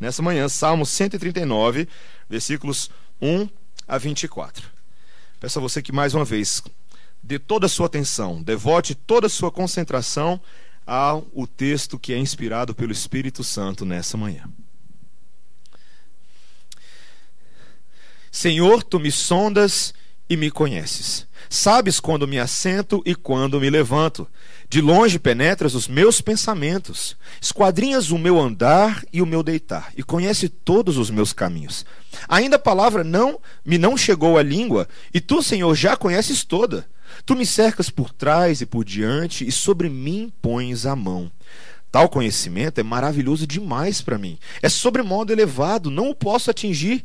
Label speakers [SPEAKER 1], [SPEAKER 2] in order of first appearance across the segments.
[SPEAKER 1] nessa manhã, Salmo 139, versículos 1 a 24. Peço a você que mais uma vez dê toda a sua atenção, devote toda a sua concentração ao texto que é inspirado pelo Espírito Santo nessa manhã. Senhor, tu me sondas e me conheces. Sabes quando me assento e quando me levanto. De longe penetras os meus pensamentos, esquadrinhas o meu andar e o meu deitar, e conhece todos os meus caminhos. Ainda a palavra não me não chegou à língua, e tu, Senhor, já conheces toda. Tu me cercas por trás e por diante, e sobre mim pões a mão. Tal conhecimento é maravilhoso demais para mim. É sobremodo elevado, não o posso atingir.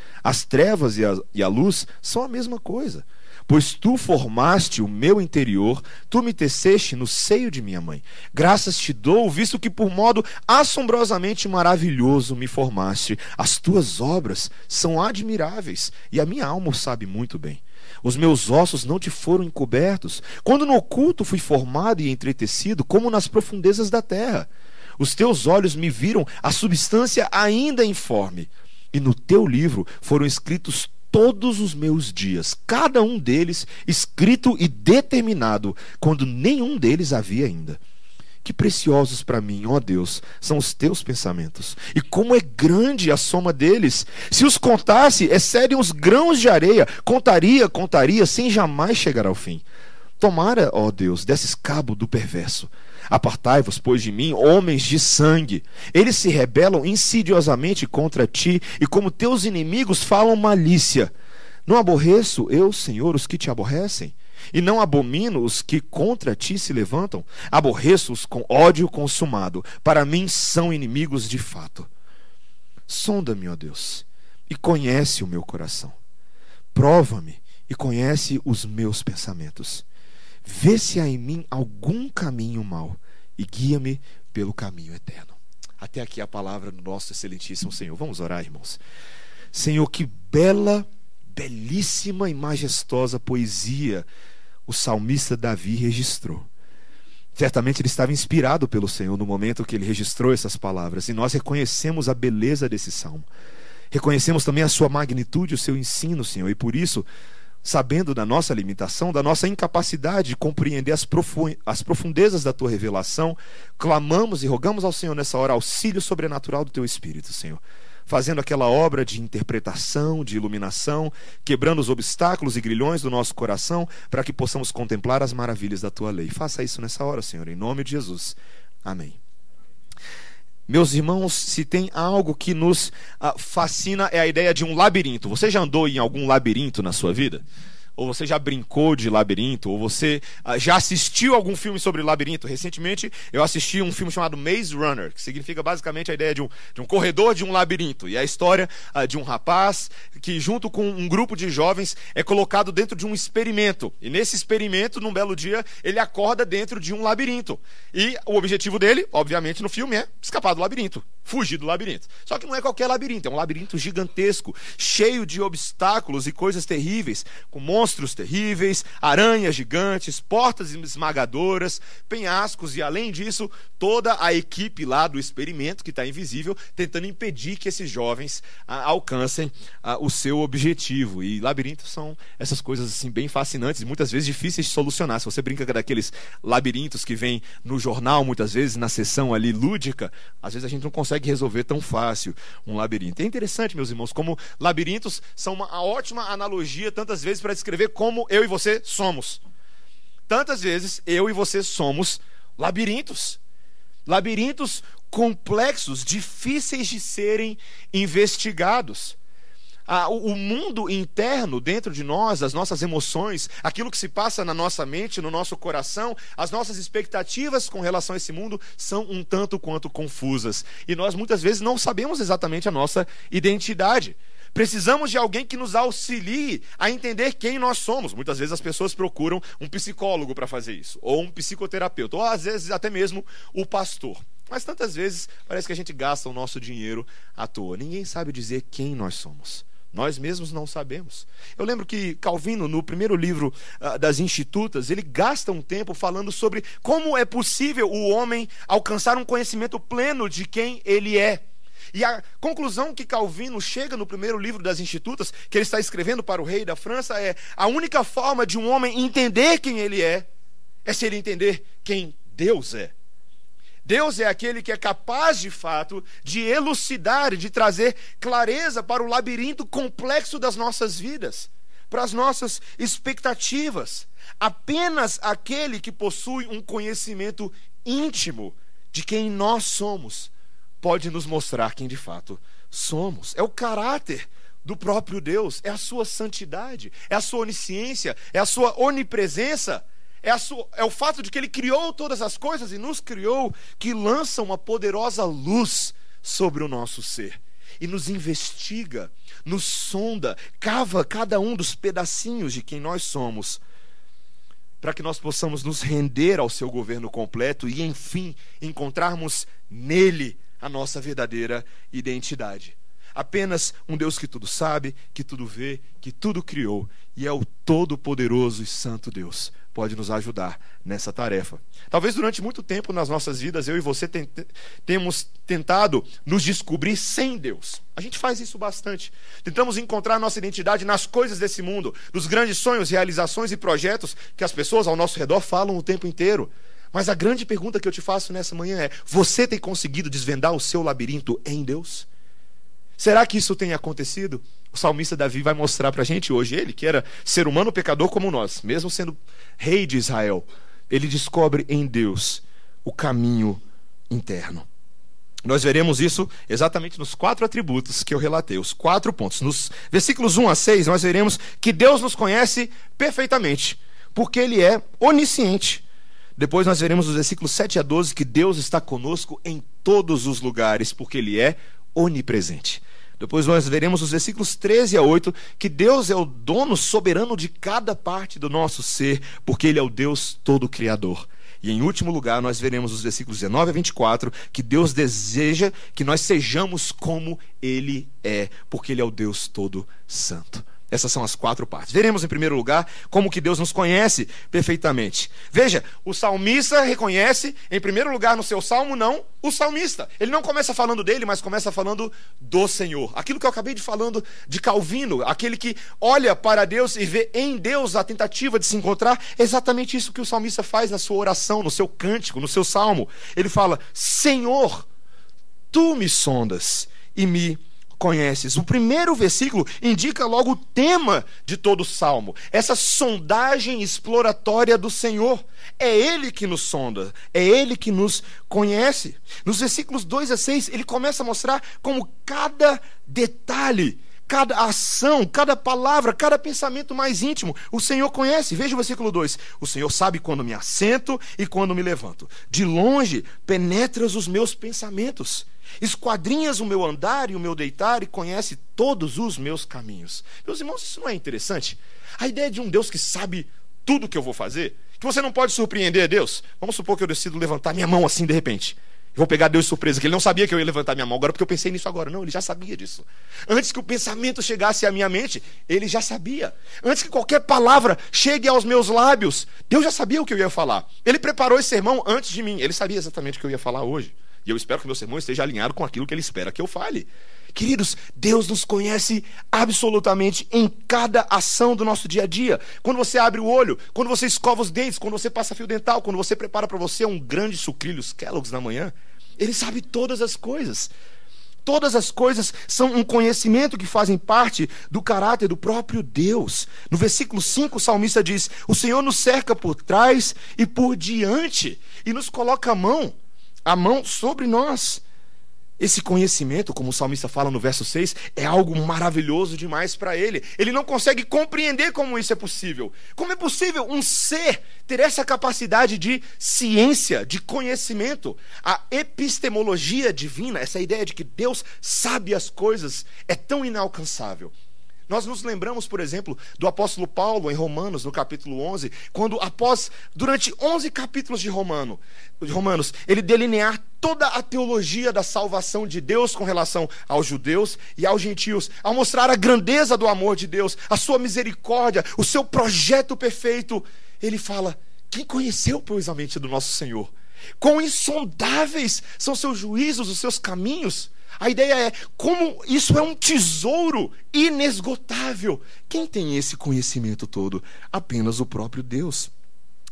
[SPEAKER 1] As trevas e a, e a luz são a mesma coisa. Pois tu formaste o meu interior, tu me teceste no seio de minha mãe. Graças te dou, visto que por modo assombrosamente maravilhoso me formaste. As tuas obras são admiráveis, e a minha alma o sabe muito bem. Os meus ossos não te foram encobertos, quando no oculto fui formado e entretecido, como nas profundezas da terra. Os teus olhos me viram a substância ainda informe e no teu livro foram escritos todos os meus dias, cada um deles escrito e determinado, quando nenhum deles havia ainda. Que preciosos para mim, ó Deus, são os teus pensamentos. E como é grande a soma deles. Se os contasse, excedem os grãos de areia. Contaria, contaria, sem jamais chegar ao fim. Tomara, ó Deus, desses cabo do perverso Apartai-vos, pois, de mim, homens de sangue. Eles se rebelam insidiosamente contra ti, e como teus inimigos falam malícia. Não aborreço eu, Senhor, os que te aborrecem? E não abomino os que contra ti se levantam? Aborreço-os com ódio consumado. Para mim são inimigos de fato. Sonda-me, ó Deus, e conhece o meu coração. Prova-me e conhece os meus pensamentos. Vê se há em mim algum caminho mau e guia-me pelo caminho eterno. Até aqui a palavra do nosso excelentíssimo Senhor. Vamos orar, irmãos. Senhor, que bela, belíssima e majestosa poesia o salmista Davi registrou. Certamente ele estava inspirado pelo Senhor no momento que ele registrou essas palavras, e nós reconhecemos a beleza desse salmo. Reconhecemos também a sua magnitude, o seu ensino, Senhor, e por isso sabendo da nossa limitação, da nossa incapacidade de compreender as, as profundezas da tua revelação, clamamos e rogamos ao Senhor nessa hora auxílio sobrenatural do teu Espírito, Senhor. Fazendo aquela obra de interpretação, de iluminação, quebrando os obstáculos e grilhões do nosso coração, para que possamos contemplar as maravilhas da tua lei. Faça isso nessa hora, Senhor, em nome de Jesus. Amém. Meus irmãos, se tem algo que nos ah, fascina é a ideia de um labirinto. Você já andou em algum labirinto na sua vida? Ou você já brincou de labirinto, ou você uh, já assistiu algum filme sobre labirinto. Recentemente eu assisti um filme chamado Maze Runner, que significa basicamente a ideia de um, de um corredor de um labirinto. E é a história uh, de um rapaz que, junto com um grupo de jovens, é colocado dentro de um experimento. E nesse experimento, num belo dia, ele acorda dentro de um labirinto. E o objetivo dele, obviamente, no filme é escapar do labirinto, fugir do labirinto. Só que não é qualquer labirinto, é um labirinto gigantesco, cheio de obstáculos e coisas terríveis, com monstros monstros terríveis, aranhas gigantes, portas esmagadoras, penhascos e, além disso, toda a equipe lá do experimento, que está invisível, tentando impedir que esses jovens ah, alcancem ah, o seu objetivo. E labirintos são essas coisas assim bem fascinantes e muitas vezes difíceis de solucionar. Se você brinca daqueles labirintos que vem no jornal, muitas vezes na sessão ali lúdica, às vezes a gente não consegue resolver tão fácil um labirinto. É interessante, meus irmãos, como labirintos são uma ótima analogia tantas vezes para descrever ver como eu e você somos. Tantas vezes eu e você somos labirintos. Labirintos complexos, difíceis de serem investigados. o mundo interno dentro de nós, as nossas emoções, aquilo que se passa na nossa mente, no nosso coração, as nossas expectativas com relação a esse mundo são um tanto quanto confusas. E nós muitas vezes não sabemos exatamente a nossa identidade. Precisamos de alguém que nos auxilie a entender quem nós somos. Muitas vezes as pessoas procuram um psicólogo para fazer isso, ou um psicoterapeuta, ou às vezes até mesmo o pastor. Mas tantas vezes parece que a gente gasta o nosso dinheiro à toa. Ninguém sabe dizer quem nós somos. Nós mesmos não sabemos. Eu lembro que Calvino, no primeiro livro uh, das Institutas, ele gasta um tempo falando sobre como é possível o homem alcançar um conhecimento pleno de quem ele é. E a conclusão que Calvino chega no primeiro livro das Institutas, que ele está escrevendo para o rei da França, é: a única forma de um homem entender quem ele é, é se ele entender quem Deus é. Deus é aquele que é capaz, de fato, de elucidar de trazer clareza para o labirinto complexo das nossas vidas, para as nossas expectativas. Apenas aquele que possui um conhecimento íntimo de quem nós somos pode nos mostrar quem de fato somos. É o caráter do próprio Deus, é a sua santidade, é a sua onisciência, é a sua onipresença é, sua, é, o fato de que ele criou todas as coisas e nos criou que lança uma poderosa luz sobre o nosso ser e nos investiga, nos sonda, cava cada um dos pedacinhos de quem nós somos, para que nós possamos nos render ao seu governo completo e, enfim, encontrarmos nele a nossa verdadeira identidade. Apenas um Deus que tudo sabe, que tudo vê, que tudo criou e é o todo-poderoso e santo Deus pode nos ajudar nessa tarefa. Talvez durante muito tempo nas nossas vidas, eu e você tem, temos tentado nos descobrir sem Deus. A gente faz isso bastante. Tentamos encontrar nossa identidade nas coisas desse mundo, nos grandes sonhos, realizações e projetos que as pessoas ao nosso redor falam o tempo inteiro. Mas a grande pergunta que eu te faço nessa manhã é: você tem conseguido desvendar o seu labirinto em Deus? Será que isso tem acontecido? O salmista Davi vai mostrar para a gente hoje, ele que era ser humano pecador como nós, mesmo sendo rei de Israel, ele descobre em Deus o caminho interno. Nós veremos isso exatamente nos quatro atributos que eu relatei, os quatro pontos. Nos versículos 1 a 6, nós veremos que Deus nos conhece perfeitamente, porque Ele é onisciente. Depois nós veremos nos versículos 7 a 12 que Deus está conosco em todos os lugares, porque Ele é onipresente. Depois nós veremos os versículos 13 a 8 que Deus é o dono soberano de cada parte do nosso ser, porque Ele é o Deus todo criador. E em último lugar, nós veremos os versículos 19 a 24 que Deus deseja que nós sejamos como Ele é, porque Ele é o Deus todo santo. Essas são as quatro partes. Veremos em primeiro lugar como que Deus nos conhece perfeitamente. Veja, o salmista reconhece, em primeiro lugar no seu salmo, não o salmista. Ele não começa falando dele, mas começa falando do Senhor. Aquilo que eu acabei de falando de Calvino, aquele que olha para Deus e vê em Deus a tentativa de se encontrar, é exatamente isso que o salmista faz na sua oração, no seu cântico, no seu salmo. Ele fala: Senhor, tu me sondas e me conheces. O primeiro versículo indica logo o tema de todo o salmo, essa sondagem exploratória do Senhor. É Ele que nos sonda, é Ele que nos conhece. Nos versículos 2 a 6, ele começa a mostrar como cada detalhe cada ação, cada palavra, cada pensamento mais íntimo, o Senhor conhece. Veja o versículo 2: O Senhor sabe quando me assento e quando me levanto. De longe penetras os meus pensamentos. Esquadrinhas o meu andar e o meu deitar e conhece todos os meus caminhos. Meus irmãos, isso não é interessante? A ideia de um Deus que sabe tudo que eu vou fazer, que você não pode surpreender Deus. Vamos supor que eu decido levantar minha mão assim de repente. Vou pegar Deus de surpresa, que ele não sabia que eu ia levantar minha mão agora porque eu pensei nisso agora. Não, ele já sabia disso. Antes que o pensamento chegasse à minha mente, ele já sabia. Antes que qualquer palavra chegue aos meus lábios, Deus já sabia o que eu ia falar. Ele preparou esse sermão antes de mim. Ele sabia exatamente o que eu ia falar hoje. E eu espero que meu sermão esteja alinhado com aquilo que ele espera que eu fale. Queridos, Deus nos conhece absolutamente em cada ação do nosso dia a dia. Quando você abre o olho, quando você escova os dentes, quando você passa fio dental, quando você prepara para você um grande sucrilhos Kellogg's na manhã, ele sabe todas as coisas. Todas as coisas são um conhecimento que fazem parte do caráter do próprio Deus. No versículo 5, o salmista diz: O Senhor nos cerca por trás e por diante e nos coloca a mão a mão sobre nós. Esse conhecimento, como o salmista fala no verso 6, é algo maravilhoso demais para ele. Ele não consegue compreender como isso é possível. Como é possível um ser ter essa capacidade de ciência, de conhecimento? A epistemologia divina, essa ideia de que Deus sabe as coisas, é tão inalcançável. Nós nos lembramos, por exemplo, do apóstolo Paulo em Romanos, no capítulo 11, quando após durante 11 capítulos de Romano, de Romanos, ele delinear toda a teologia da salvação de Deus com relação aos judeus e aos gentios, ao mostrar a grandeza do amor de Deus, a sua misericórdia, o seu projeto perfeito, ele fala: "Quem conheceu pois a mente do nosso Senhor? Quão insondáveis são seus juízos, os seus caminhos?" A ideia é como isso é um tesouro inesgotável. Quem tem esse conhecimento todo? Apenas o próprio Deus.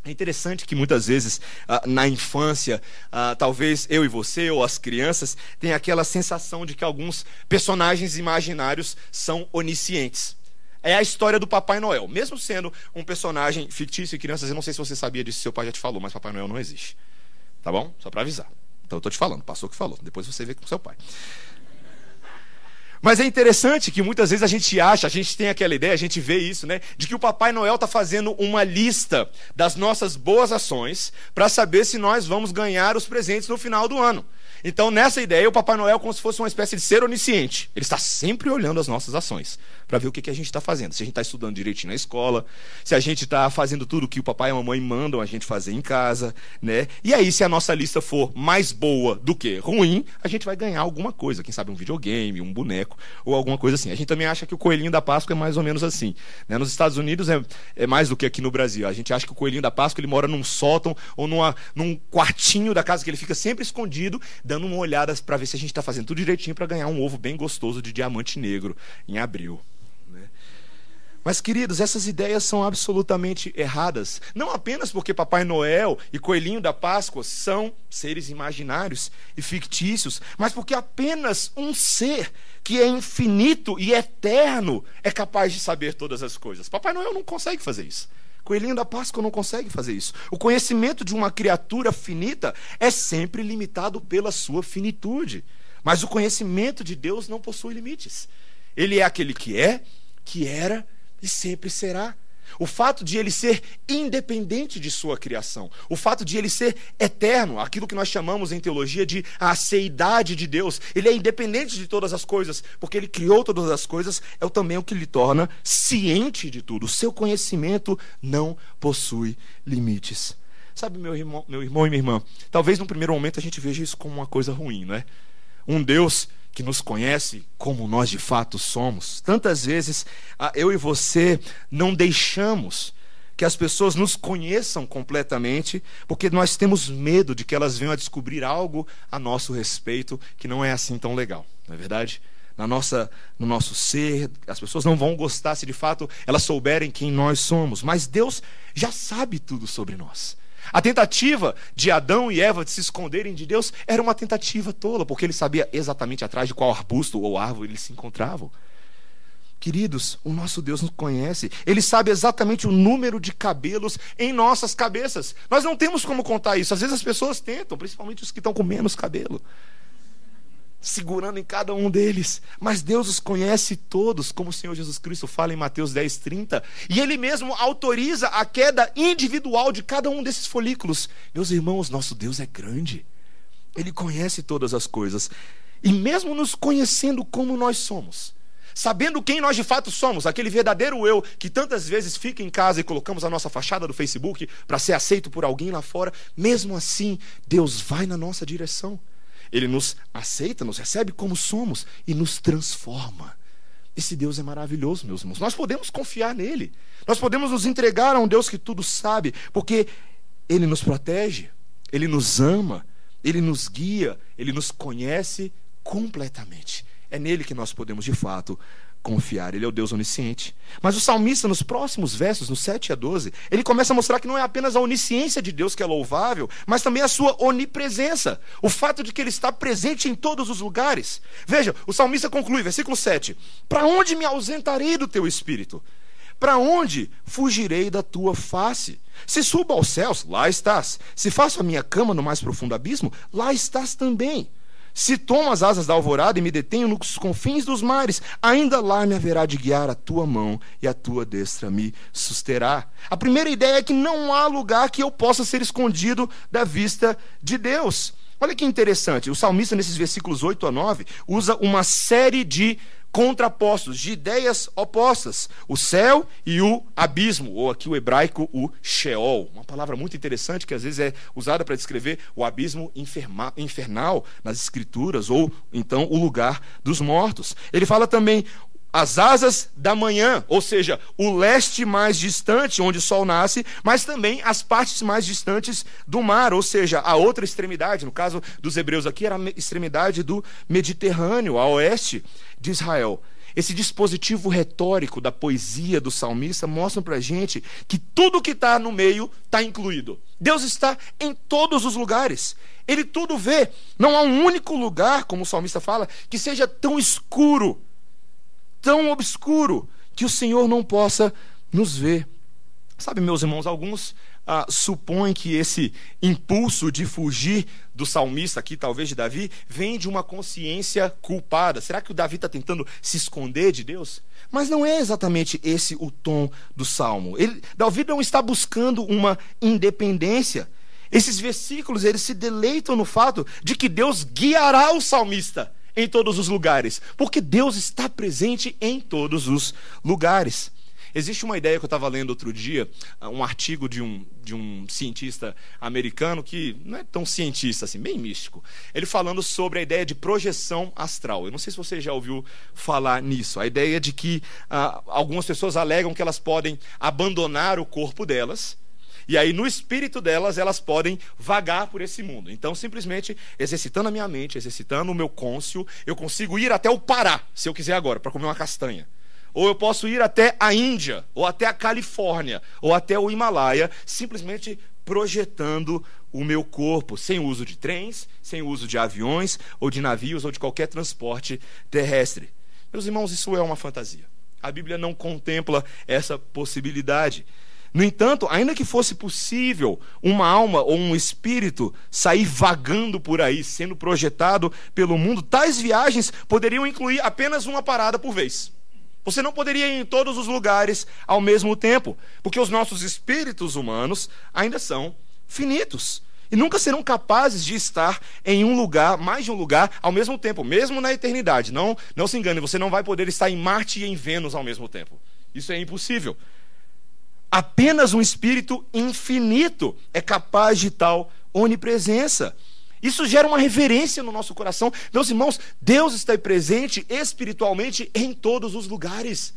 [SPEAKER 1] É interessante que muitas vezes ah, na infância, ah, talvez eu e você ou as crianças tenham aquela sensação de que alguns personagens imaginários são oniscientes. É a história do Papai Noel. Mesmo sendo um personagem fictício e crianças, eu não sei se você sabia disso, seu pai já te falou, mas Papai Noel não existe. Tá bom? Só para avisar. Então eu estou te falando, passou o que falou. Depois você vê com seu pai. Mas é interessante que muitas vezes a gente acha, a gente tem aquela ideia, a gente vê isso, né? De que o Papai Noel está fazendo uma lista das nossas boas ações para saber se nós vamos ganhar os presentes no final do ano. Então, nessa ideia, o Papai Noel é como se fosse uma espécie de ser onisciente. Ele está sempre olhando as nossas ações para ver o que, que a gente está fazendo. Se a gente está estudando direitinho na escola, se a gente está fazendo tudo que o papai e a mamãe mandam a gente fazer em casa, né? E aí, se a nossa lista for mais boa do que ruim, a gente vai ganhar alguma coisa. Quem sabe um videogame, um boneco ou alguma coisa assim. A gente também acha que o coelhinho da Páscoa é mais ou menos assim. Né? Nos Estados Unidos é, é mais do que aqui no Brasil. A gente acha que o coelhinho da Páscoa ele mora num sótão ou numa, num quartinho da casa que ele fica sempre escondido, dando uma olhada para ver se a gente está fazendo tudo direitinho para ganhar um ovo bem gostoso de diamante negro em abril. Mas, queridos, essas ideias são absolutamente erradas. Não apenas porque Papai Noel e Coelhinho da Páscoa são seres imaginários e fictícios, mas porque apenas um ser que é infinito e eterno é capaz de saber todas as coisas. Papai Noel não consegue fazer isso. Coelhinho da Páscoa não consegue fazer isso. O conhecimento de uma criatura finita é sempre limitado pela sua finitude. Mas o conhecimento de Deus não possui limites. Ele é aquele que é, que era e sempre será. O fato de ele ser independente de sua criação, o fato de ele ser eterno, aquilo que nós chamamos em teologia de a aceidade de Deus, ele é independente de todas as coisas, porque ele criou todas as coisas, é também o que lhe torna ciente de tudo. O seu conhecimento não possui limites. Sabe, meu irmão, meu irmão e minha irmã, talvez no primeiro momento a gente veja isso como uma coisa ruim, não é? Um Deus que nos conhece como nós de fato somos. Tantas vezes eu e você não deixamos que as pessoas nos conheçam completamente, porque nós temos medo de que elas venham a descobrir algo a nosso respeito que não é assim tão legal, não é verdade? Na nossa, no nosso ser, as pessoas não vão gostar se de fato elas souberem quem nós somos, mas Deus já sabe tudo sobre nós. A tentativa de Adão e Eva de se esconderem de Deus era uma tentativa tola, porque ele sabia exatamente atrás de qual arbusto ou árvore eles se encontravam. Queridos, o nosso Deus nos conhece. Ele sabe exatamente o número de cabelos em nossas cabeças. Nós não temos como contar isso. Às vezes as pessoas tentam, principalmente os que estão com menos cabelo segurando em cada um deles. Mas Deus os conhece todos, como o Senhor Jesus Cristo fala em Mateus 10, 30. E Ele mesmo autoriza a queda individual de cada um desses folículos. Meus irmãos, nosso Deus é grande. Ele conhece todas as coisas. E mesmo nos conhecendo como nós somos, sabendo quem nós de fato somos, aquele verdadeiro eu que tantas vezes fica em casa e colocamos a nossa fachada do Facebook para ser aceito por alguém lá fora, mesmo assim, Deus vai na nossa direção. Ele nos aceita, nos recebe como somos e nos transforma. Esse Deus é maravilhoso, meus irmãos. Nós podemos confiar nele. Nós podemos nos entregar a um Deus que tudo sabe, porque ele nos protege, ele nos ama, ele nos guia, ele nos conhece completamente. É nele que nós podemos, de fato, confiar. Ele é o Deus onisciente. Mas o salmista, nos próximos versos, no 7 a 12, ele começa a mostrar que não é apenas a onisciência de Deus que é louvável, mas também a sua onipresença. O fato de que ele está presente em todos os lugares. Veja, o salmista conclui, versículo 7: Para onde me ausentarei do teu espírito? Para onde fugirei da tua face? Se subo aos céus, lá estás. Se faço a minha cama no mais profundo abismo, lá estás também. Se tomo as asas da alvorada e me detenho nos confins dos mares, ainda lá me haverá de guiar a tua mão e a tua destra me susterá. A primeira ideia é que não há lugar que eu possa ser escondido da vista de Deus. Olha que interessante, o salmista, nesses versículos 8 a 9, usa uma série de contrapostos, de ideias opostas: o céu e o abismo, ou aqui o hebraico, o Sheol. Uma palavra muito interessante que às vezes é usada para descrever o abismo inferma, infernal nas Escrituras, ou então o lugar dos mortos. Ele fala também as asas da manhã, ou seja, o leste mais distante, onde o sol nasce, mas também as partes mais distantes do mar, ou seja, a outra extremidade, no caso dos hebreus aqui, era a extremidade do Mediterrâneo, a oeste de Israel. Esse dispositivo retórico da poesia do salmista mostra para a gente que tudo que está no meio está incluído. Deus está em todos os lugares. Ele tudo vê. Não há um único lugar, como o salmista fala, que seja tão escuro tão obscuro que o Senhor não possa nos ver. Sabe, meus irmãos, alguns ah, supõem que esse impulso de fugir do salmista aqui, talvez de Davi, vem de uma consciência culpada. Será que o Davi está tentando se esconder de Deus? Mas não é exatamente esse o tom do salmo. Ele, Davi não está buscando uma independência. Esses versículos eles se deleitam no fato de que Deus guiará o salmista em todos os lugares, porque Deus está presente em todos os lugares. Existe uma ideia que eu estava lendo outro dia, um artigo de um, de um cientista americano que não é tão cientista assim, bem místico. Ele falando sobre a ideia de projeção astral. Eu não sei se você já ouviu falar nisso. A ideia de que ah, algumas pessoas alegam que elas podem abandonar o corpo delas e aí, no espírito delas, elas podem vagar por esse mundo. Então, simplesmente exercitando a minha mente, exercitando o meu côncio, eu consigo ir até o Pará, se eu quiser agora, para comer uma castanha. Ou eu posso ir até a Índia, ou até a Califórnia, ou até o Himalaia, simplesmente projetando o meu corpo, sem uso de trens, sem uso de aviões, ou de navios, ou de qualquer transporte terrestre. Meus irmãos, isso é uma fantasia. A Bíblia não contempla essa possibilidade. No entanto, ainda que fosse possível uma alma ou um espírito sair vagando por aí, sendo projetado pelo mundo, tais viagens poderiam incluir apenas uma parada por vez. Você não poderia ir em todos os lugares ao mesmo tempo, porque os nossos espíritos humanos ainda são finitos e nunca serão capazes de estar em um lugar, mais de um lugar, ao mesmo tempo, mesmo na eternidade. Não, não se engane, você não vai poder estar em Marte e em Vênus ao mesmo tempo. Isso é impossível. Apenas um espírito infinito é capaz de tal onipresença. Isso gera uma reverência no nosso coração. Meus irmãos, Deus está presente espiritualmente em todos os lugares.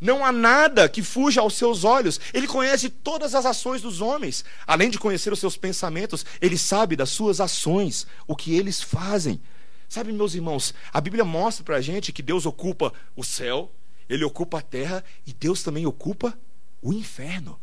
[SPEAKER 1] Não há nada que fuja aos seus olhos. Ele conhece todas as ações dos homens. Além de conhecer os seus pensamentos, ele sabe das suas ações, o que eles fazem. Sabe, meus irmãos, a Bíblia mostra para a gente que Deus ocupa o céu, ele ocupa a terra e Deus também ocupa o inferno.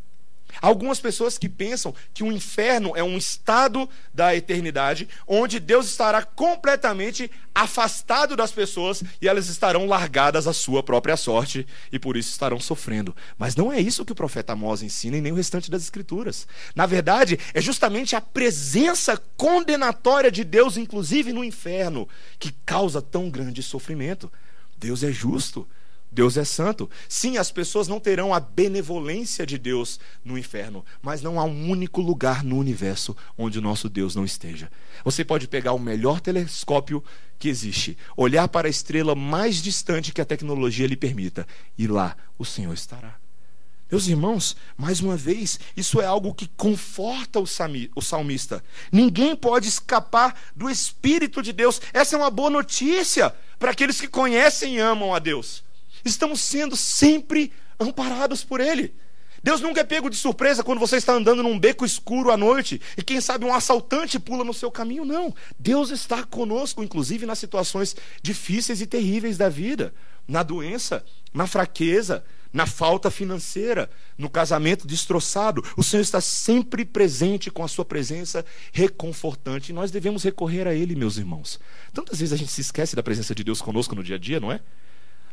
[SPEAKER 1] Algumas pessoas que pensam que o inferno é um estado da eternidade onde Deus estará completamente afastado das pessoas e elas estarão largadas à sua própria sorte e por isso estarão sofrendo. Mas não é isso que o profeta Amós ensina e nem o restante das escrituras. Na verdade, é justamente a presença condenatória de Deus, inclusive no inferno, que causa tão grande sofrimento. Deus é justo. Deus é santo. Sim, as pessoas não terão a benevolência de Deus no inferno, mas não há um único lugar no universo onde o nosso Deus não esteja. Você pode pegar o melhor telescópio que existe, olhar para a estrela mais distante que a tecnologia lhe permita, e lá o Senhor estará. Meus irmãos, mais uma vez, isso é algo que conforta o salmista. Ninguém pode escapar do Espírito de Deus. Essa é uma boa notícia para aqueles que conhecem e amam a Deus estamos sendo sempre amparados por Ele. Deus nunca é pego de surpresa quando você está andando num beco escuro à noite e quem sabe um assaltante pula no seu caminho. Não. Deus está conosco, inclusive nas situações difíceis e terríveis da vida, na doença, na fraqueza, na falta financeira, no casamento destroçado. O Senhor está sempre presente com a sua presença reconfortante e nós devemos recorrer a Ele, meus irmãos. Tantas vezes a gente se esquece da presença de Deus conosco no dia a dia, não é?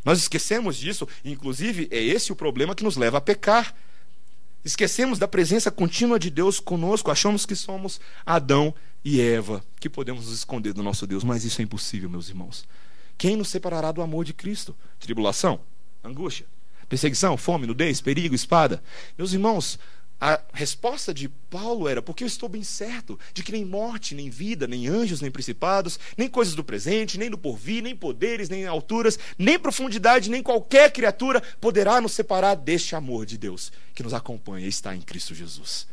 [SPEAKER 1] Nós esquecemos disso, inclusive é esse o problema que nos leva a pecar. Esquecemos da presença contínua de Deus conosco, achamos que somos Adão e Eva que podemos nos esconder do nosso Deus, mas isso é impossível, meus irmãos. Quem nos separará do amor de Cristo? Tribulação, angústia, perseguição, fome, nudez, perigo, espada. Meus irmãos, a resposta de Paulo era: porque eu estou bem certo de que nem morte, nem vida, nem anjos, nem principados, nem coisas do presente, nem do porvir, nem poderes, nem alturas, nem profundidade, nem qualquer criatura poderá nos separar deste amor de Deus que nos acompanha e está em Cristo Jesus.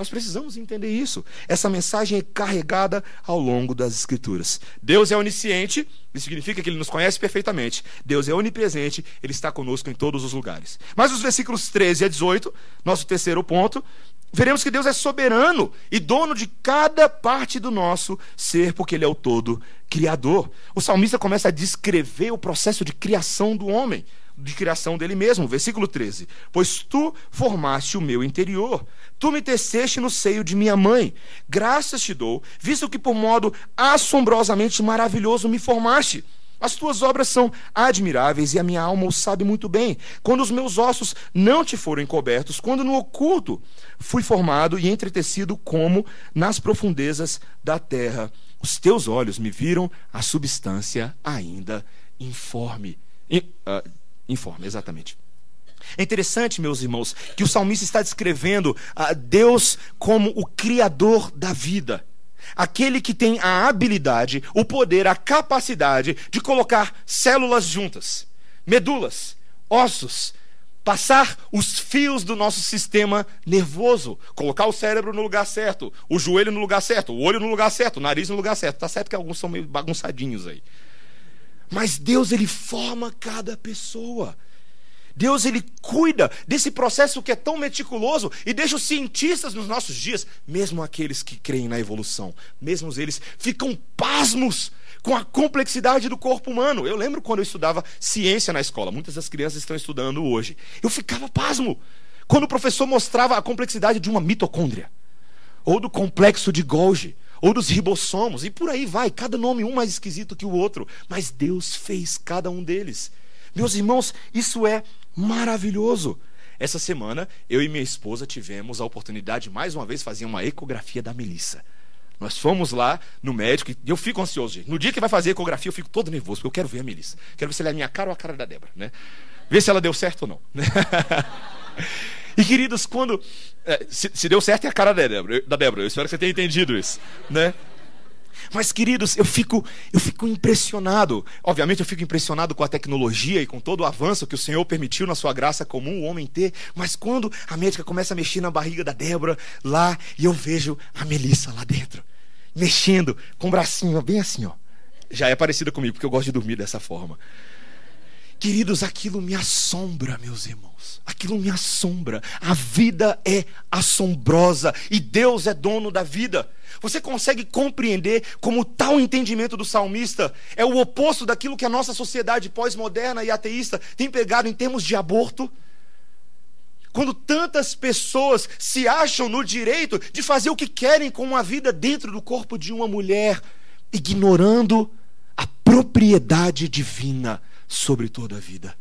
[SPEAKER 1] Nós precisamos entender isso. Essa mensagem é carregada ao longo das Escrituras. Deus é onisciente, isso significa que Ele nos conhece perfeitamente. Deus é onipresente, Ele está conosco em todos os lugares. Mas os versículos 13 a 18, nosso terceiro ponto, veremos que Deus é soberano e dono de cada parte do nosso ser, porque Ele é o todo criador. O salmista começa a descrever o processo de criação do homem de criação dele mesmo. Versículo 13: Pois tu formaste o meu interior, tu me teceste no seio de minha mãe. Graças te dou, visto que por modo assombrosamente maravilhoso me formaste. As tuas obras são admiráveis e a minha alma o sabe muito bem. Quando os meus ossos não te foram encobertos, quando no oculto fui formado e entretecido como nas profundezas da terra, os teus olhos me viram a substância ainda informe. Uh, Informe, exatamente. É interessante, meus irmãos, que o salmista está descrevendo a Deus como o criador da vida. Aquele que tem a habilidade, o poder, a capacidade de colocar células juntas, medulas, ossos, passar os fios do nosso sistema nervoso, colocar o cérebro no lugar certo, o joelho no lugar certo, o olho no lugar certo, o nariz no lugar certo. Tá certo que alguns são meio bagunçadinhos aí. Mas Deus ele forma cada pessoa. Deus ele cuida desse processo que é tão meticuloso e deixa os cientistas nos nossos dias, mesmo aqueles que creem na evolução, mesmo eles ficam pasmos com a complexidade do corpo humano. Eu lembro quando eu estudava ciência na escola, muitas das crianças estão estudando hoje. Eu ficava pasmo quando o professor mostrava a complexidade de uma mitocôndria ou do complexo de Golgi ou dos ribossomos, e por aí vai, cada nome um mais esquisito que o outro, mas Deus fez cada um deles. Meus irmãos, isso é maravilhoso. Essa semana, eu e minha esposa tivemos a oportunidade de mais uma vez fazer uma ecografia da Melissa. Nós fomos lá no médico e eu fico ansioso, gente. No dia que vai fazer a ecografia, eu fico todo nervoso, porque eu quero ver a Melissa. Quero ver se ela é a minha cara ou a cara da Débora, né? Ver se ela deu certo ou não. E queridos, quando. É, se, se, deu certo é a cara da Débora, da Débora. Eu espero que você tenha entendido isso. Né? Mas, queridos, eu fico, eu fico impressionado. Obviamente, eu fico impressionado com a tecnologia e com todo o avanço que o Senhor permitiu na sua graça comum o homem ter. Mas quando a médica começa a mexer na barriga da Débora lá e eu vejo a Melissa lá dentro, mexendo com o bracinho bem assim, ó. Já é parecida comigo, porque eu gosto de dormir dessa forma. Queridos, aquilo me assombra, meus irmãos. Aquilo me assombra. A vida é assombrosa e Deus é dono da vida. Você consegue compreender como tal entendimento do salmista é o oposto daquilo que a nossa sociedade pós-moderna e ateísta tem pegado em termos de aborto? Quando tantas pessoas se acham no direito de fazer o que querem com uma vida dentro do corpo de uma mulher, ignorando a propriedade divina sobre toda a vida.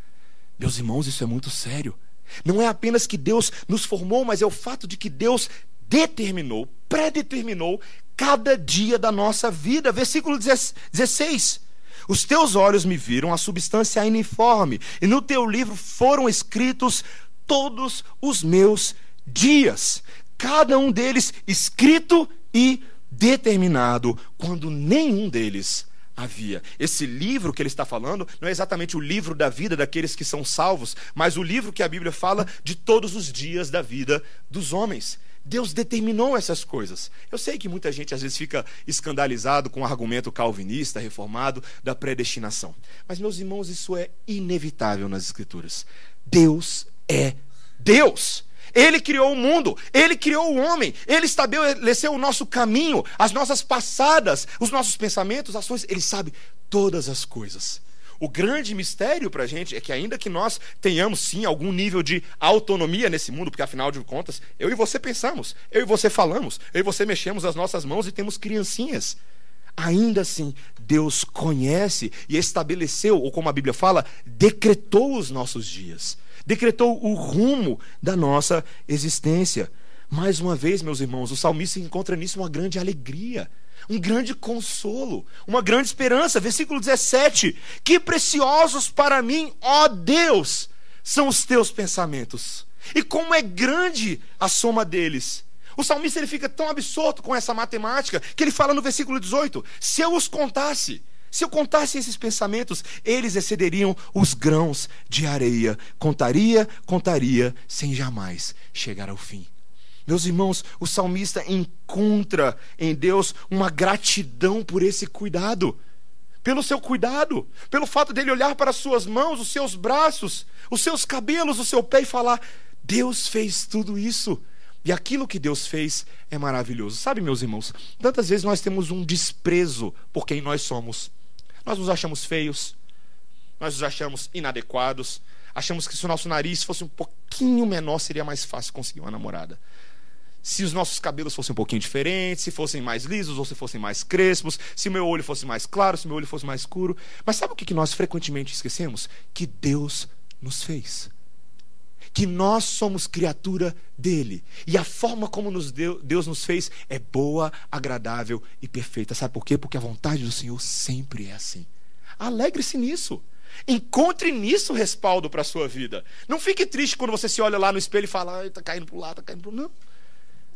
[SPEAKER 1] Meus irmãos, isso é muito sério. Não é apenas que Deus nos formou, mas é o fato de que Deus determinou, predeterminou cada dia da nossa vida. Versículo 16. Os teus olhos me viram a substância uniforme, e no teu livro foram escritos todos os meus dias, cada um deles escrito e determinado, quando nenhum deles havia. Esse livro que ele está falando não é exatamente o livro da vida daqueles que são salvos, mas o livro que a Bíblia fala de todos os dias da vida dos homens. Deus determinou essas coisas. Eu sei que muita gente às vezes fica escandalizado com o argumento calvinista, reformado, da predestinação. Mas, meus irmãos, isso é inevitável nas Escrituras. Deus é Deus. Ele criou o mundo, ele criou o homem, ele estabeleceu o nosso caminho, as nossas passadas, os nossos pensamentos, ações, ele sabe todas as coisas. O grande mistério para a gente é que, ainda que nós tenhamos sim algum nível de autonomia nesse mundo, porque afinal de contas, eu e você pensamos, eu e você falamos, eu e você mexemos as nossas mãos e temos criancinhas. Ainda assim, Deus conhece e estabeleceu, ou como a Bíblia fala, decretou os nossos dias decretou o rumo da nossa existência. Mais uma vez, meus irmãos, o salmista encontra nisso uma grande alegria. um grande consolo, uma grande esperança. Versículo 17: Que preciosos para mim, ó Deus, são os teus pensamentos, e como é grande a soma deles. O salmista ele fica tão absorto com essa matemática que ele fala no versículo 18: Se eu os contasse, se eu contasse esses pensamentos, eles excederiam os grãos de areia. Contaria, contaria, sem jamais chegar ao fim. Meus irmãos, o salmista encontra em Deus uma gratidão por esse cuidado, pelo seu cuidado, pelo fato dele olhar para as suas mãos, os seus braços, os seus cabelos, o seu pé e falar: Deus fez tudo isso. E aquilo que Deus fez é maravilhoso. Sabe, meus irmãos, tantas vezes nós temos um desprezo por quem nós somos. Nós nos achamos feios, nós nos achamos inadequados, achamos que se o nosso nariz fosse um pouquinho menor seria mais fácil conseguir uma namorada. Se os nossos cabelos fossem um pouquinho diferentes, se fossem mais lisos ou se fossem mais crespos, se o meu olho fosse mais claro, se o meu olho fosse mais escuro. Mas sabe o que nós frequentemente esquecemos? Que Deus nos fez que nós somos criatura dele. E a forma como nos deu, Deus nos fez é boa, agradável e perfeita. Sabe por quê? Porque a vontade do Senhor sempre é assim. Alegre-se nisso. Encontre nisso respaldo para a sua vida. Não fique triste quando você se olha lá no espelho e fala, está caindo para o lado, está caindo para o Não.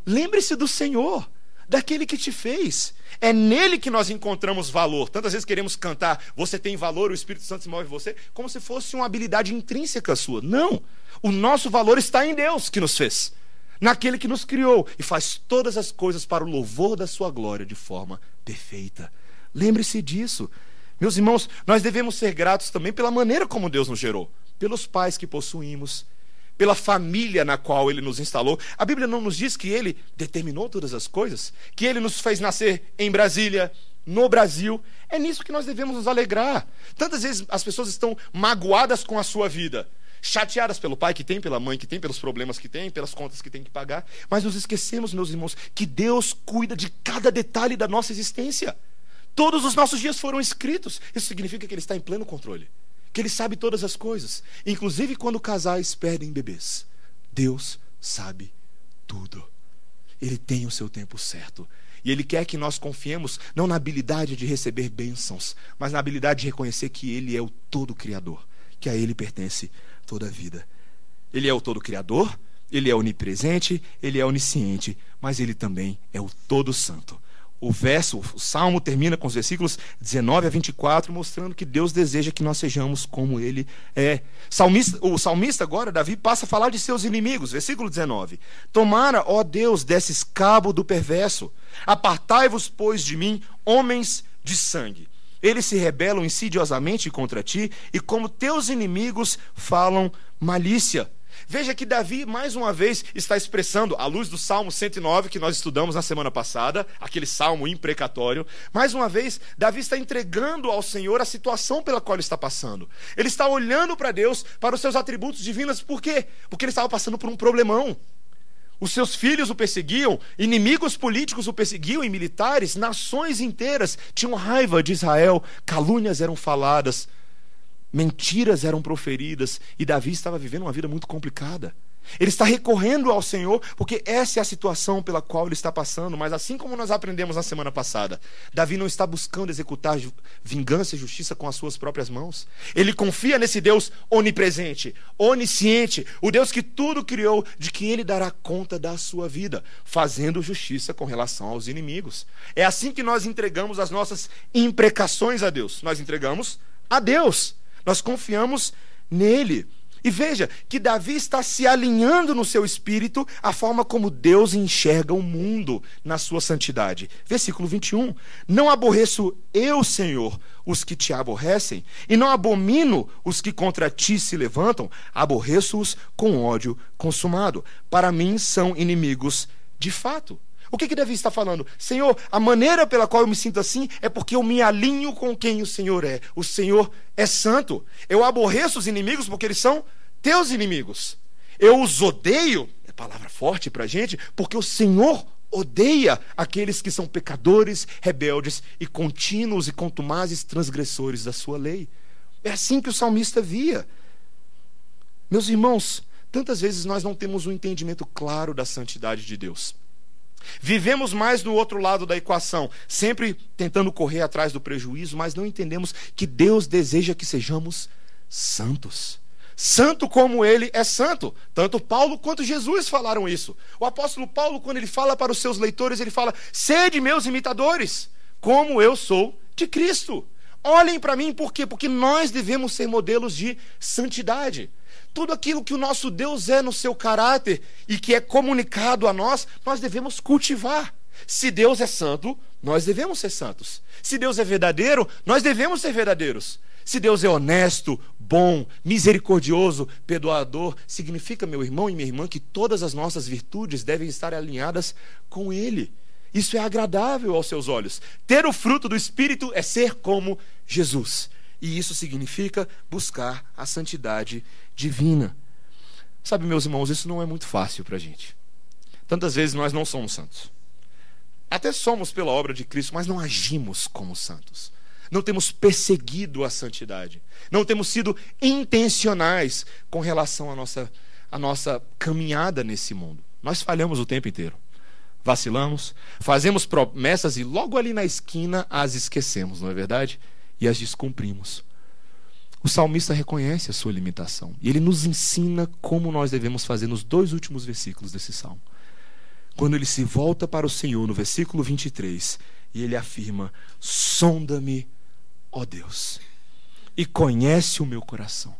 [SPEAKER 1] Lembre-se do Senhor daquele que te fez. É nele que nós encontramos valor. Tantas vezes queremos cantar, você tem valor, o Espírito Santo se move em você, como se fosse uma habilidade intrínseca sua. Não. O nosso valor está em Deus que nos fez, naquele que nos criou e faz todas as coisas para o louvor da sua glória de forma perfeita. Lembre-se disso. Meus irmãos, nós devemos ser gratos também pela maneira como Deus nos gerou, pelos pais que possuímos, pela família na qual ele nos instalou. A Bíblia não nos diz que ele determinou todas as coisas, que ele nos fez nascer em Brasília, no Brasil. É nisso que nós devemos nos alegrar. Tantas vezes as pessoas estão magoadas com a sua vida, chateadas pelo pai que tem, pela mãe que tem, pelos problemas que tem, pelas contas que tem que pagar, mas nos esquecemos, meus irmãos, que Deus cuida de cada detalhe da nossa existência. Todos os nossos dias foram escritos. Isso significa que ele está em pleno controle que Ele sabe todas as coisas, inclusive quando casais perdem bebês. Deus sabe tudo. Ele tem o seu tempo certo. E Ele quer que nós confiemos não na habilidade de receber bênçãos, mas na habilidade de reconhecer que Ele é o todo Criador, que a Ele pertence toda a vida. Ele é o todo Criador, Ele é onipresente, Ele é onisciente, mas Ele também é o todo santo o verso, o salmo termina com os versículos 19 a 24, mostrando que Deus deseja que nós sejamos como Ele é. Salmista, o salmista agora, Davi, passa a falar de seus inimigos. Versículo 19: Tomara, ó Deus, desses cabo do perverso, apartai-vos, pois, de mim, homens de sangue. Eles se rebelam insidiosamente contra ti, e como teus inimigos falam malícia. Veja que Davi, mais uma vez, está expressando, à luz do Salmo 109, que nós estudamos na semana passada, aquele salmo imprecatório, mais uma vez, Davi está entregando ao Senhor a situação pela qual ele está passando. Ele está olhando para Deus, para os seus atributos divinos, por quê? Porque ele estava passando por um problemão. Os seus filhos o perseguiam, inimigos políticos o perseguiam e militares, nações inteiras tinham raiva de Israel, calúnias eram faladas mentiras eram proferidas e Davi estava vivendo uma vida muito complicada. Ele está recorrendo ao Senhor porque essa é a situação pela qual ele está passando. Mas assim como nós aprendemos na semana passada, Davi não está buscando executar vingança e justiça com as suas próprias mãos. Ele confia nesse Deus onipresente, onisciente, o Deus que tudo criou, de que ele dará conta da sua vida, fazendo justiça com relação aos inimigos. É assim que nós entregamos as nossas imprecações a Deus. Nós entregamos a Deus. Nós confiamos nele. E veja que Davi está se alinhando no seu espírito à forma como Deus enxerga o mundo na sua santidade. Versículo 21. Não aborreço eu, Senhor, os que te aborrecem, e não abomino os que contra ti se levantam, aborreço-os com ódio consumado. Para mim são inimigos de fato. O que, que Davi está falando? Senhor, a maneira pela qual eu me sinto assim é porque eu me alinho com quem o Senhor é. O Senhor é santo. Eu aborreço os inimigos porque eles são teus inimigos. Eu os odeio, é palavra forte para gente, porque o Senhor odeia aqueles que são pecadores, rebeldes e contínuos e contumazes transgressores da sua lei. É assim que o salmista via. Meus irmãos, tantas vezes nós não temos um entendimento claro da santidade de Deus. Vivemos mais no outro lado da equação, sempre tentando correr atrás do prejuízo, mas não entendemos que Deus deseja que sejamos santos. Santo como ele é santo. Tanto Paulo quanto Jesus falaram isso. O apóstolo Paulo, quando ele fala para os seus leitores, ele fala: Sede meus imitadores, como eu sou de Cristo. Olhem para mim, por quê? Porque nós devemos ser modelos de santidade. Tudo aquilo que o nosso Deus é no seu caráter e que é comunicado a nós, nós devemos cultivar. Se Deus é santo, nós devemos ser santos. Se Deus é verdadeiro, nós devemos ser verdadeiros. Se Deus é honesto, bom, misericordioso, perdoador, significa, meu irmão e minha irmã, que todas as nossas virtudes devem estar alinhadas com Ele. Isso é agradável aos seus olhos. Ter o fruto do Espírito é ser como Jesus. E isso significa buscar a santidade divina. Sabe, meus irmãos, isso não é muito fácil para a gente. Tantas vezes nós não somos santos. Até somos pela obra de Cristo, mas não agimos como santos não temos perseguido a santidade, não temos sido intencionais com relação à nossa, à nossa caminhada nesse mundo. Nós falhamos o tempo inteiro. Vacilamos, fazemos promessas e logo ali na esquina as esquecemos, não é verdade? E as descumprimos. O salmista reconhece a sua limitação e ele nos ensina como nós devemos fazer nos dois últimos versículos desse salmo. Quando ele se volta para o Senhor, no versículo 23, e ele afirma: Sonda-me, ó Deus, e conhece o meu coração.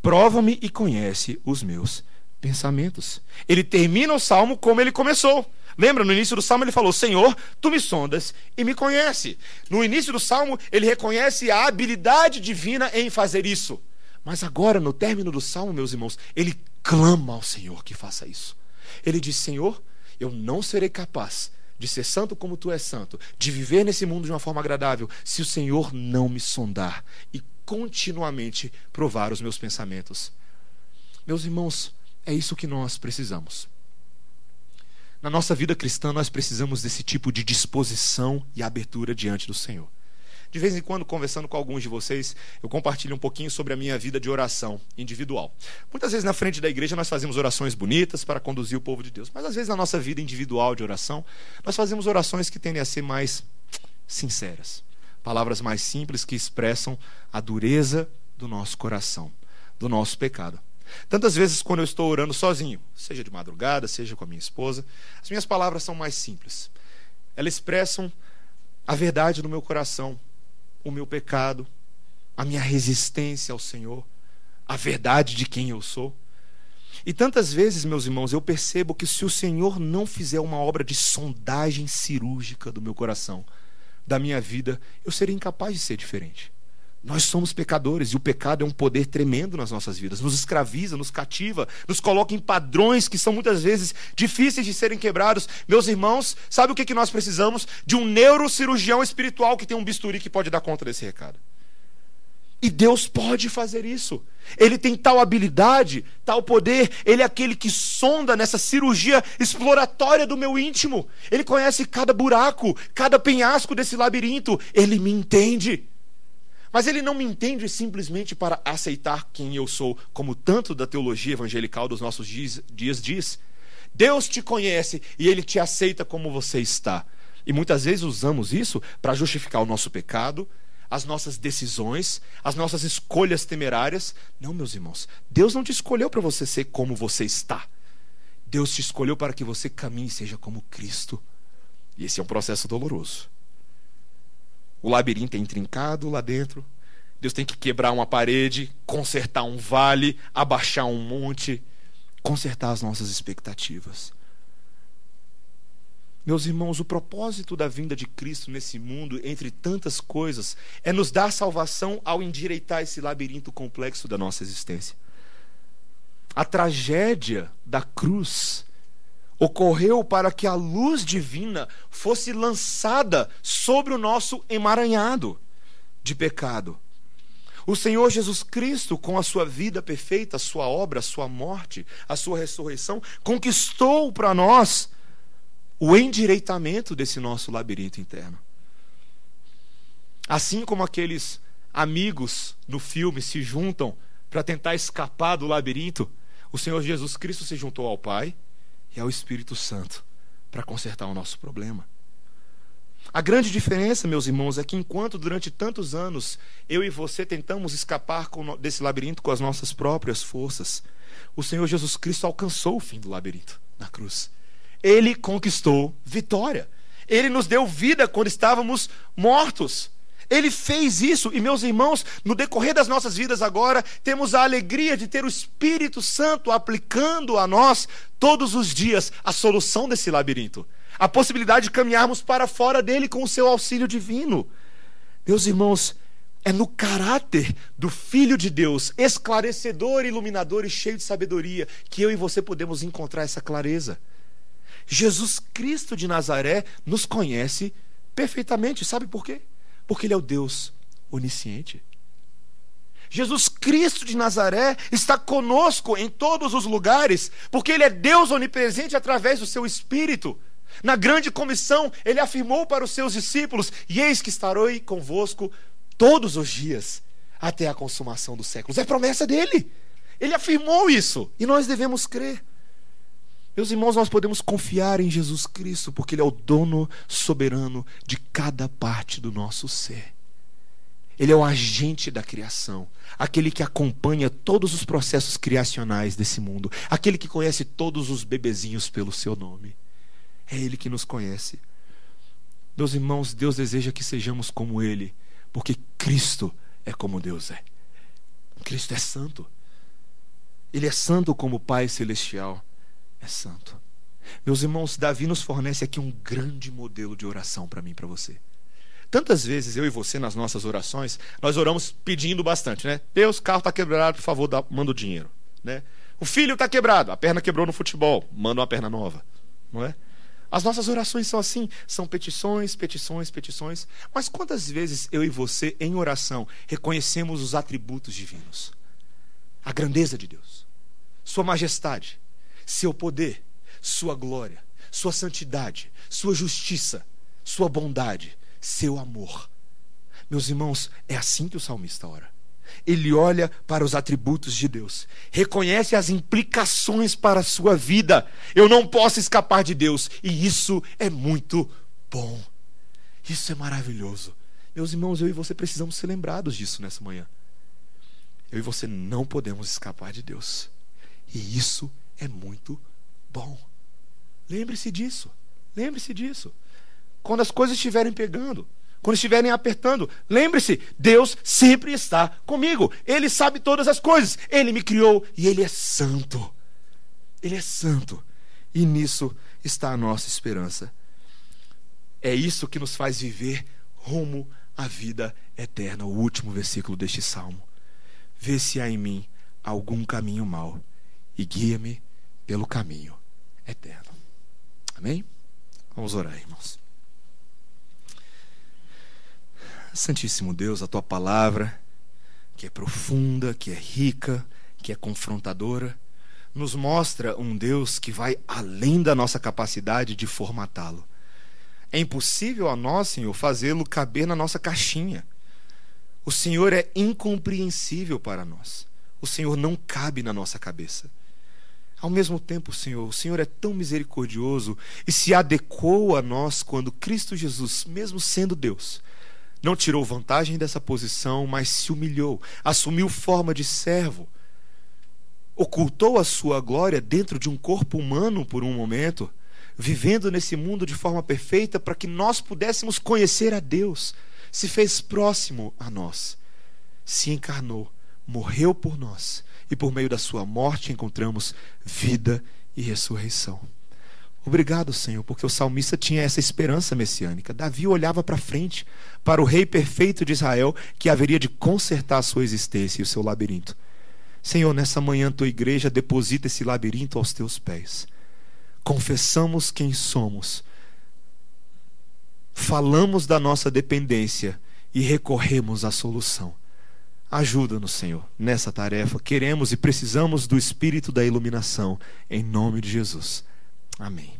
[SPEAKER 1] Prova-me e conhece os meus pensamentos. Ele termina o salmo como ele começou. Lembra, no início do salmo ele falou: Senhor, tu me sondas e me conhece. No início do salmo ele reconhece a habilidade divina em fazer isso. Mas agora, no término do salmo, meus irmãos, ele clama ao Senhor que faça isso. Ele diz: Senhor, eu não serei capaz de ser santo como tu és santo, de viver nesse mundo de uma forma agradável, se o Senhor não me sondar e continuamente provar os meus pensamentos. Meus irmãos, é isso que nós precisamos. Na nossa vida cristã, nós precisamos desse tipo de disposição e abertura diante do Senhor. De vez em quando, conversando com alguns de vocês, eu compartilho um pouquinho sobre a minha vida de oração individual. Muitas vezes na frente da igreja nós fazemos orações bonitas para conduzir o povo de Deus, mas às vezes na nossa vida individual de oração, nós fazemos orações que tendem a ser mais sinceras. Palavras mais simples que expressam a dureza do nosso coração, do nosso pecado. Tantas vezes, quando eu estou orando sozinho, seja de madrugada, seja com a minha esposa, as minhas palavras são mais simples. Elas expressam a verdade no meu coração, o meu pecado, a minha resistência ao Senhor, a verdade de quem eu sou. E tantas vezes, meus irmãos, eu percebo que se o Senhor não fizer uma obra de sondagem cirúrgica do meu coração, da minha vida, eu seria incapaz de ser diferente. Nós somos pecadores e o pecado é um poder tremendo nas nossas vidas. Nos escraviza, nos cativa, nos coloca em padrões que são muitas vezes difíceis de serem quebrados. Meus irmãos, sabe o que, que nós precisamos? De um neurocirurgião espiritual que tem um bisturi que pode dar conta desse recado. E Deus pode fazer isso. Ele tem tal habilidade, tal poder. Ele é aquele que sonda nessa cirurgia exploratória do meu íntimo. Ele conhece cada buraco, cada penhasco desse labirinto. Ele me entende. Mas ele não me entende simplesmente para aceitar quem eu sou, como tanto da teologia evangelical dos nossos dias, dias diz. Deus te conhece e ele te aceita como você está. E muitas vezes usamos isso para justificar o nosso pecado, as nossas decisões, as nossas escolhas temerárias. Não, meus irmãos, Deus não te escolheu para você ser como você está. Deus te escolheu para que você caminhe e seja como Cristo. E esse é um processo doloroso. O labirinto é intrincado lá dentro. Deus tem que quebrar uma parede, consertar um vale, abaixar um monte, consertar as nossas expectativas. Meus irmãos, o propósito da vinda de Cristo nesse mundo, entre tantas coisas, é nos dar salvação ao endireitar esse labirinto complexo da nossa existência. A tragédia da cruz ocorreu para que a luz divina fosse lançada sobre o nosso emaranhado de pecado. O Senhor Jesus Cristo, com a sua vida perfeita, a sua obra, a sua morte, a sua ressurreição, conquistou para nós o endireitamento desse nosso labirinto interno. Assim como aqueles amigos no filme se juntam para tentar escapar do labirinto, o Senhor Jesus Cristo se juntou ao Pai e ao Espírito Santo para consertar o nosso problema. A grande diferença, meus irmãos, é que enquanto durante tantos anos eu e você tentamos escapar desse labirinto com as nossas próprias forças, o Senhor Jesus Cristo alcançou o fim do labirinto na cruz. Ele conquistou vitória. Ele nos deu vida quando estávamos mortos. Ele fez isso, e meus irmãos, no decorrer das nossas vidas agora, temos a alegria de ter o Espírito Santo aplicando a nós todos os dias a solução desse labirinto, a possibilidade de caminharmos para fora dele com o seu auxílio divino. Meus irmãos, é no caráter do Filho de Deus, esclarecedor, iluminador e cheio de sabedoria, que eu e você podemos encontrar essa clareza. Jesus Cristo de Nazaré nos conhece perfeitamente, sabe por quê? Porque Ele é o Deus onisciente. Jesus Cristo de Nazaré está conosco em todos os lugares, porque Ele é Deus onipresente através do seu Espírito. Na grande comissão, Ele afirmou para os seus discípulos: E eis que estarei convosco todos os dias, até a consumação dos séculos. É promessa dele. Ele afirmou isso e nós devemos crer. Meus irmãos, nós podemos confiar em Jesus Cristo, porque Ele é o dono soberano de cada parte do nosso ser. Ele é o agente da criação, aquele que acompanha todos os processos criacionais desse mundo, aquele que conhece todos os bebezinhos pelo seu nome. É Ele que nos conhece. Meus irmãos, Deus deseja que sejamos como Ele, porque Cristo é como Deus é. Cristo é santo. Ele é santo como Pai Celestial é santo. Meus irmãos, Davi nos fornece aqui um grande modelo de oração para mim e para você. Tantas vezes eu e você nas nossas orações, nós oramos pedindo bastante, né? Deus, carro está quebrado, por favor, dá, manda o dinheiro, né? O filho está quebrado, a perna quebrou no futebol, manda uma perna nova, não é? As nossas orações são assim, são petições, petições, petições. Mas quantas vezes eu e você, em oração, reconhecemos os atributos divinos? A grandeza de Deus, Sua majestade, seu poder, sua glória, sua santidade, sua justiça, sua bondade, seu amor. Meus irmãos, é assim que o salmista ora. Ele olha para os atributos de Deus, reconhece as implicações para a sua vida. Eu não posso escapar de Deus, e isso é muito bom. Isso é maravilhoso. Meus irmãos, eu e você precisamos ser lembrados disso nessa manhã. Eu e você não podemos escapar de Deus. E isso é muito bom. Lembre-se disso. Lembre-se disso. Quando as coisas estiverem pegando, quando estiverem apertando, lembre-se: Deus sempre está comigo. Ele sabe todas as coisas. Ele me criou e Ele é santo. Ele é santo. E nisso está a nossa esperança. É isso que nos faz viver rumo à vida eterna. O último versículo deste salmo. Vê se há em mim algum caminho mau e guia-me pelo caminho eterno. Amém? Vamos orar, irmãos. Santíssimo Deus, a tua palavra, que é profunda, que é rica, que é confrontadora, nos mostra um Deus que vai além da nossa capacidade de formatá-lo. É impossível a nós, Senhor, fazê-lo caber na nossa caixinha. O Senhor é incompreensível para nós. O Senhor não cabe na nossa cabeça. Ao mesmo tempo, Senhor, o Senhor é tão misericordioso e se adequou a nós quando Cristo Jesus, mesmo sendo Deus, não tirou vantagem dessa posição, mas se humilhou, assumiu forma de servo, ocultou a sua glória dentro de um corpo humano por um momento, vivendo nesse mundo de forma perfeita para que nós pudéssemos conhecer a Deus, se fez próximo a nós, se encarnou, morreu por nós e por meio da sua morte encontramos vida e ressurreição. Obrigado, Senhor, porque o salmista tinha essa esperança messiânica. Davi olhava para frente, para o rei perfeito de Israel, que haveria de consertar a sua existência e o seu labirinto. Senhor, nessa manhã tua igreja deposita esse labirinto aos teus pés. Confessamos quem somos, falamos da nossa dependência e recorremos à solução. Ajuda-nos, Senhor, nessa tarefa. Queremos e precisamos do espírito da iluminação, em nome de Jesus. Amém.